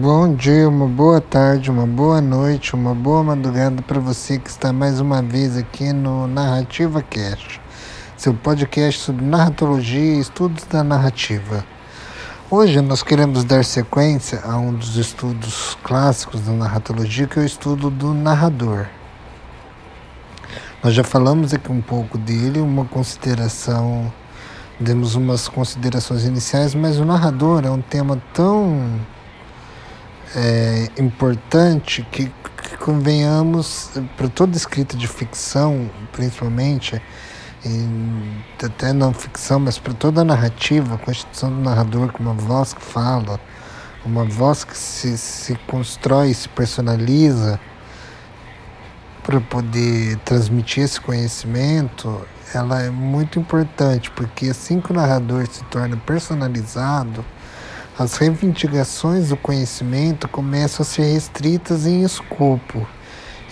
Bom dia, uma boa tarde, uma boa noite, uma boa madrugada para você que está mais uma vez aqui no Narrativa Cast, seu podcast sobre narratologia e estudos da narrativa. Hoje nós queremos dar sequência a um dos estudos clássicos da narratologia, que é o estudo do narrador. Nós já falamos aqui um pouco dele, uma consideração, demos umas considerações iniciais, mas o narrador é um tema tão é, importante que, que convenhamos, para toda escrita de ficção, principalmente, e até não ficção, mas para toda a narrativa, a constituição do narrador com uma voz que fala, uma voz que se, se constrói, se personaliza para poder transmitir esse conhecimento, ela é muito importante, porque assim que o narrador se torna personalizado, as reivindicações do conhecimento começam a ser restritas em escopo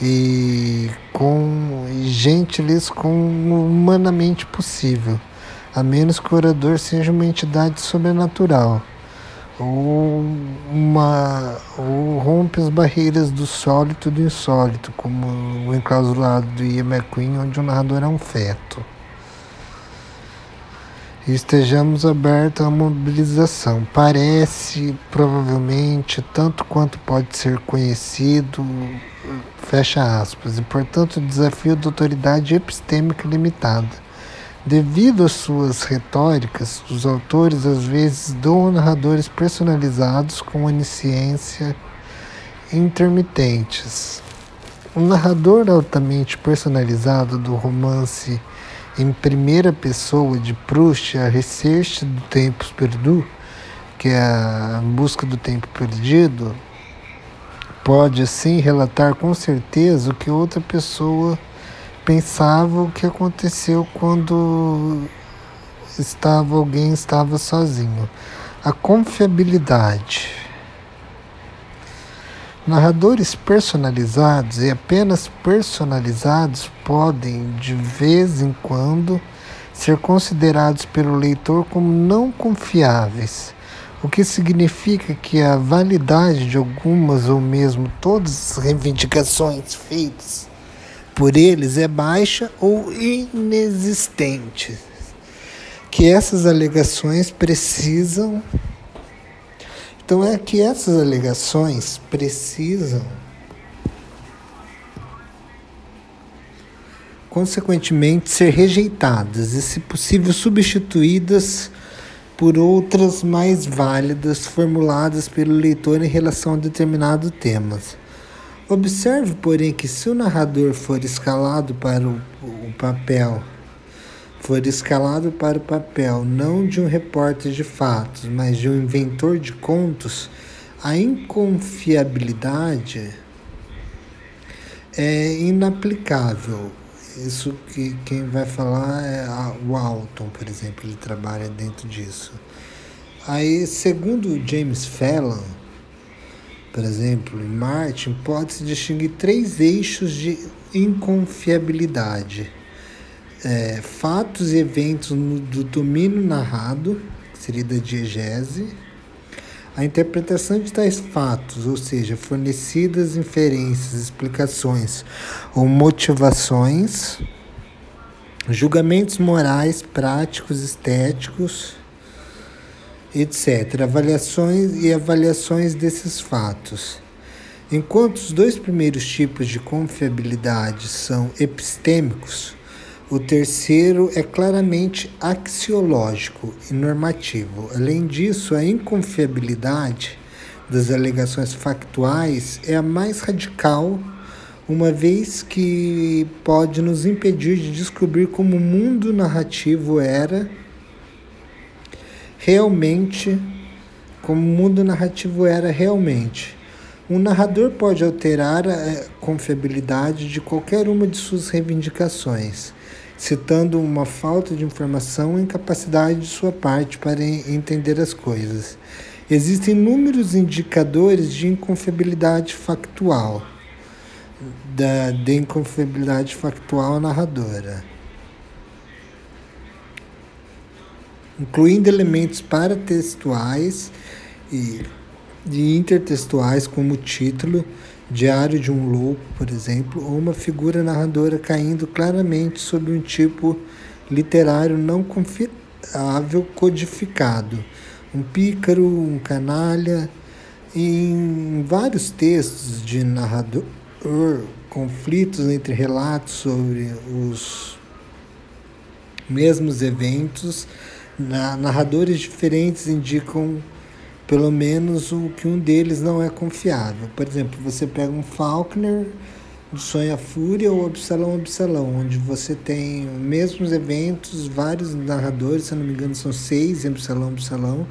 e com gentileza com humanamente possível, a menos que o orador seja uma entidade sobrenatural ou uma ou rompe as barreiras do sólido e do insólito, como o enclausurado do Ian McQueen, onde o narrador é um feto estejamos abertos à mobilização. Parece, provavelmente, tanto quanto pode ser conhecido, fecha aspas, e portanto o desafio da autoridade epistêmica limitada. Devido às suas retóricas, os autores às vezes dão narradores personalizados com onisciência intermitentes. O narrador altamente personalizado do romance em primeira pessoa de Proust, a Recherche do Tempo Perdu, que é a busca do tempo perdido, pode assim relatar com certeza o que outra pessoa pensava o que aconteceu quando estava alguém estava sozinho. A confiabilidade Narradores personalizados e apenas personalizados podem, de vez em quando, ser considerados pelo leitor como não confiáveis, o que significa que a validade de algumas ou mesmo todas as reivindicações feitas por eles é baixa ou inexistente. Que essas alegações precisam então é que essas alegações precisam, consequentemente, ser rejeitadas e, se possível, substituídas por outras mais válidas formuladas pelo leitor em relação a determinado tema. Observe, porém, que se o narrador for escalado para o, o papel for escalado para o papel não de um repórter de fatos, mas de um inventor de contos, a inconfiabilidade é inaplicável. Isso que quem vai falar é o Alton, por exemplo, ele trabalha dentro disso. Aí, segundo James Fallon, por exemplo, em Martin, pode-se distinguir três eixos de inconfiabilidade é, fatos e eventos no, do domínio narrado, que seria da diegese, a interpretação de tais fatos, ou seja, fornecidas inferências, explicações ou motivações, julgamentos morais, práticos, estéticos, etc. Avaliações e avaliações desses fatos. Enquanto os dois primeiros tipos de confiabilidade são epistêmicos, o terceiro é claramente axiológico e normativo. Além disso, a inconfiabilidade das alegações factuais é a mais radical, uma vez que pode nos impedir de descobrir como o mundo narrativo era realmente, como o mundo narrativo era realmente. Um narrador pode alterar a confiabilidade de qualquer uma de suas reivindicações citando uma falta de informação e incapacidade de sua parte para entender as coisas. Existem inúmeros indicadores de inconfiabilidade factual, da, de inconfiabilidade factual narradora, incluindo elementos paratextuais e de intertextuais como título Diário de um Louco, por exemplo, ou uma figura narradora caindo claramente sobre um tipo literário não confiável codificado. Um pícaro, um canalha. Em vários textos de narrador, conflitos entre relatos sobre os mesmos eventos, narradores diferentes indicam pelo menos o que um deles não é confiável. Por exemplo, você pega um Faulkner de Sonha Fúria ou Absalão Absalão, onde você tem os mesmos eventos, vários narradores, se não me engano são seis em Absalão Absalão,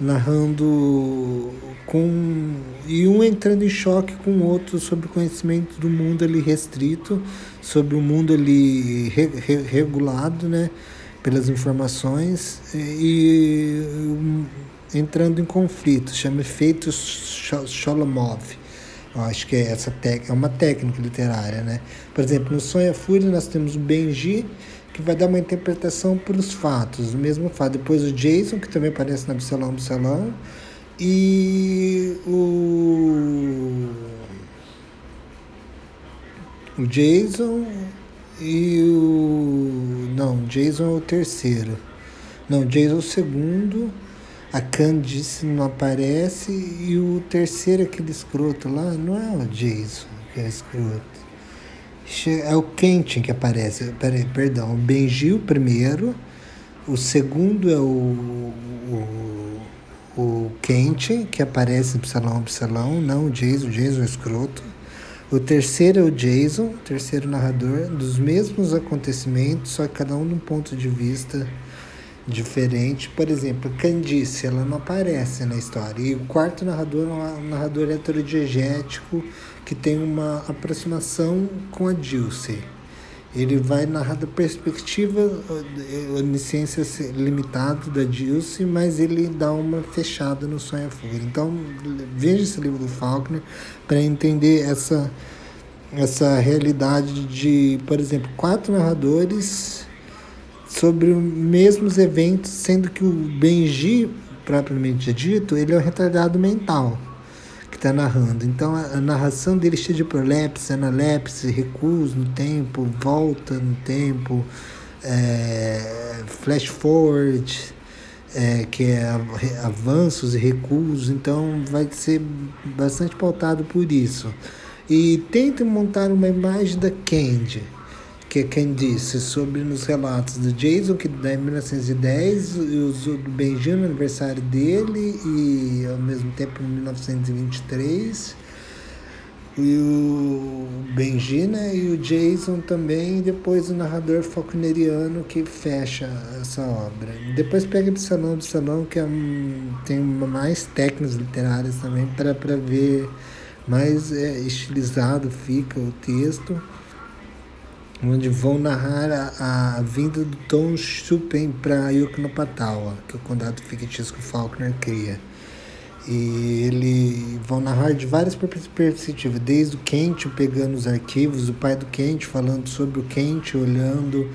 narrando com e um entrando em choque com o outro sobre o conhecimento do mundo ali restrito, sobre o mundo ali re, re, regulado, né, pelas informações e entrando em conflito, chama efeito Sholomov. Eu acho que é essa é uma técnica literária, né? Por exemplo, no Sonho e a Fúria nós temos o Benji, que vai dar uma interpretação para os fatos, o mesmo fato. Depois o Jason, que também aparece na Absalão Absalão, e o o Jason e o não, Jason é o terceiro. Não, Jason é o segundo. A Candice não aparece e o terceiro aquele escroto lá não é o Jason que é escroto. É o Kentin que aparece. Perdão. O Benji o primeiro. O segundo é o, o, o Kentin, que aparece no Salão Salão, não o Jason, o Jason é escroto. O terceiro é o Jason, o terceiro narrador, dos mesmos acontecimentos, só que cada um de um ponto de vista diferente. Por exemplo, Candice, ela não aparece na história. E o quarto narrador é um narrador heterodiegético que tem uma aproximação com a Dilce. Ele vai narrar da perspectiva eh, onisciência limitada da Dilce, mas ele dá uma fechada no Sonho Fuga. Então, veja esse livro do Faulkner para entender essa, essa realidade de, por exemplo, quatro narradores sobre os mesmos eventos, sendo que o Benji, propriamente dito, ele é um retardado mental que está narrando. Então a, a, narração dele é cheia de prolepse, analepse, recuos no tempo, volta no tempo, é, flash forward, é, que é avanços e recuos. Então vai ser bastante pautado por isso. E tenta montar uma imagem da Candy que é quem disse sobre nos relatos do Jason, que é em 1910, e do Benji no aniversário dele, e ao mesmo tempo em 1923. E o Benji, né, e o Jason também, e depois o narrador falconeriano que fecha essa obra. Depois pega do Salão do Salão, que é um, tem mais técnicas literárias também para ver mais é, estilizado fica o texto onde vão narrar a, a vinda do Tom Chupen para Yuknopatawa, que é o condado fictício que o Faulkner cria. E ele vão narrar de várias perspectivas, desde o Kent pegando os arquivos, o pai do Kent falando sobre o Kent, olhando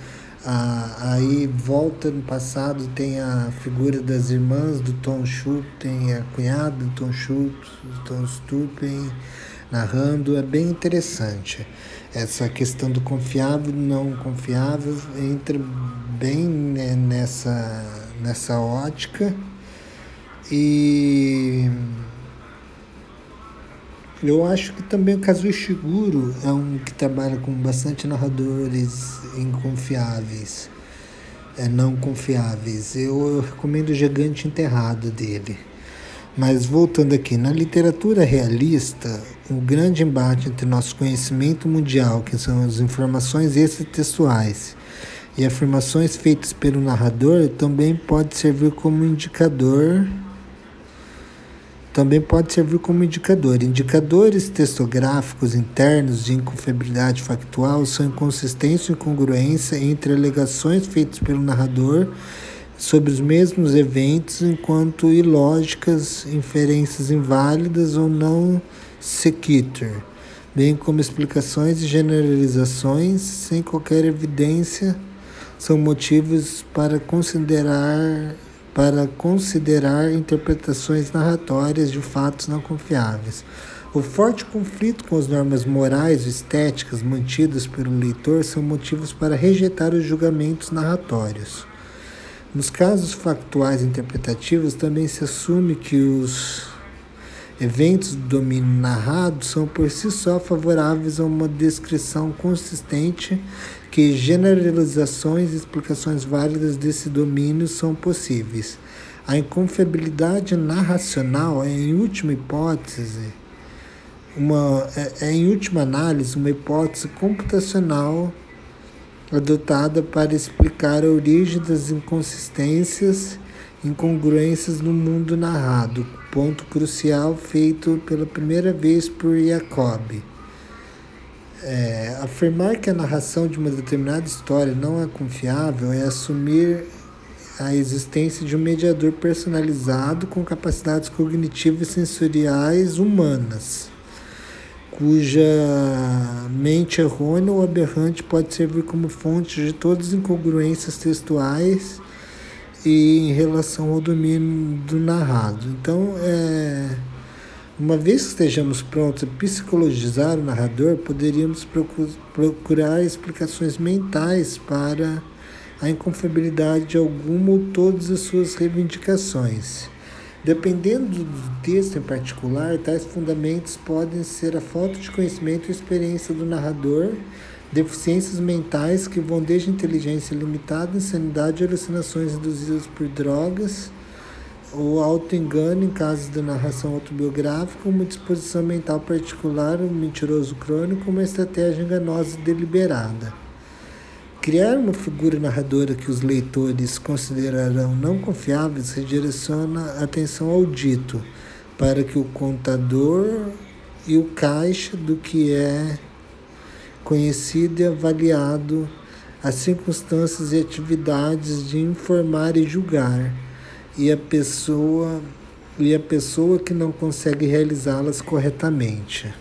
a, aí volta no passado, tem a figura das irmãs do Tom Chupen, a cunhada do Tom Chupen, Tom Stupen, narrando, é bem interessante essa questão do confiável não confiável entra bem né, nessa, nessa ótica e eu acho que também o Kazuo Ishiguro é um que trabalha com bastante narradores inconfiáveis, é, não confiáveis. Eu, eu recomendo o Gigante Enterrado dele. Mas voltando aqui, na literatura realista, o grande embate entre nosso conhecimento mundial, que são as informações extratextuais, e afirmações feitas pelo narrador, também pode servir como indicador. Também pode servir como indicador. Indicadores textográficos internos de inconfiabilidade factual são inconsistência e incongruência entre alegações feitas pelo narrador sobre os mesmos eventos, enquanto ilógicas, inferências inválidas ou não sequitur, bem como explicações e generalizações sem qualquer evidência, são motivos para considerar para considerar interpretações narratórias de fatos não confiáveis. O forte conflito com as normas morais e estéticas mantidas pelo leitor são motivos para rejeitar os julgamentos narratórios. Nos casos factuais interpretativos, também se assume que os eventos do domínio narrado são por si só favoráveis a uma descrição consistente que generalizações e explicações válidas desse domínio são possíveis. A inconfiabilidade narracional é, em última hipótese, uma, é, é, em última análise, uma hipótese computacional adotada para explicar a origem das inconsistências, incongruências no mundo narrado, ponto crucial feito pela primeira vez por Jacob. É, afirmar que a narração de uma determinada história não é confiável é assumir a existência de um mediador personalizado com capacidades cognitivas e sensoriais humanas cuja mente errônea ou aberrante pode servir como fonte de todas as incongruências textuais e em relação ao domínio do narrado. Então, é, uma vez que estejamos prontos a psicologizar o narrador, poderíamos procurar explicações mentais para a inconfiabilidade de alguma ou todas as suas reivindicações. Dependendo do texto em particular, tais fundamentos podem ser a falta de conhecimento e experiência do narrador, deficiências mentais que vão desde inteligência limitada, insanidade e alucinações induzidas por drogas, ou auto-engano em casos de narração autobiográfica, uma disposição mental particular, um mentiroso crônico, uma estratégia enganosa e deliberada. Criar uma figura narradora que os leitores considerarão não confiáveis redireciona a atenção ao dito, para que o contador e o caixa do que é conhecido e avaliado, as circunstâncias e atividades de informar e julgar, e a pessoa e a pessoa que não consegue realizá-las corretamente.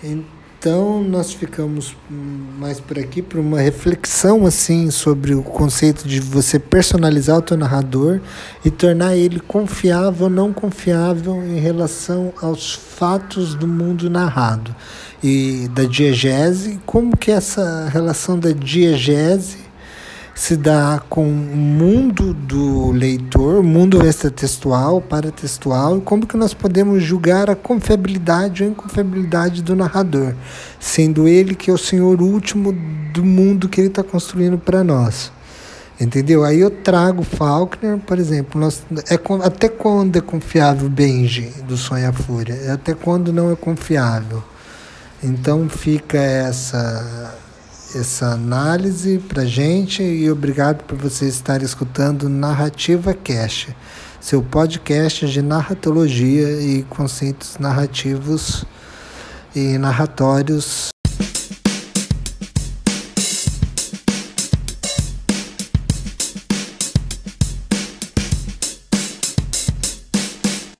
Então, então, nós ficamos mais por aqui para uma reflexão assim sobre o conceito de você personalizar o teu narrador e tornar ele confiável ou não confiável em relação aos fatos do mundo narrado e da diegese, como que essa relação da diegese se dá com o mundo do leitor, mundo extratextual, paratextual, e como que nós podemos julgar a confiabilidade ou inconfiabilidade do narrador, sendo ele que é o senhor último do mundo que ele está construindo para nós. Entendeu? Aí eu trago Faulkner, por exemplo, nós, é, até quando é confiável Benji, do Sonho à Fúria? Até quando não é confiável? Então fica essa essa análise para gente e obrigado por você estar escutando Narrativa Cast, seu podcast de narratologia e conceitos narrativos e narratórios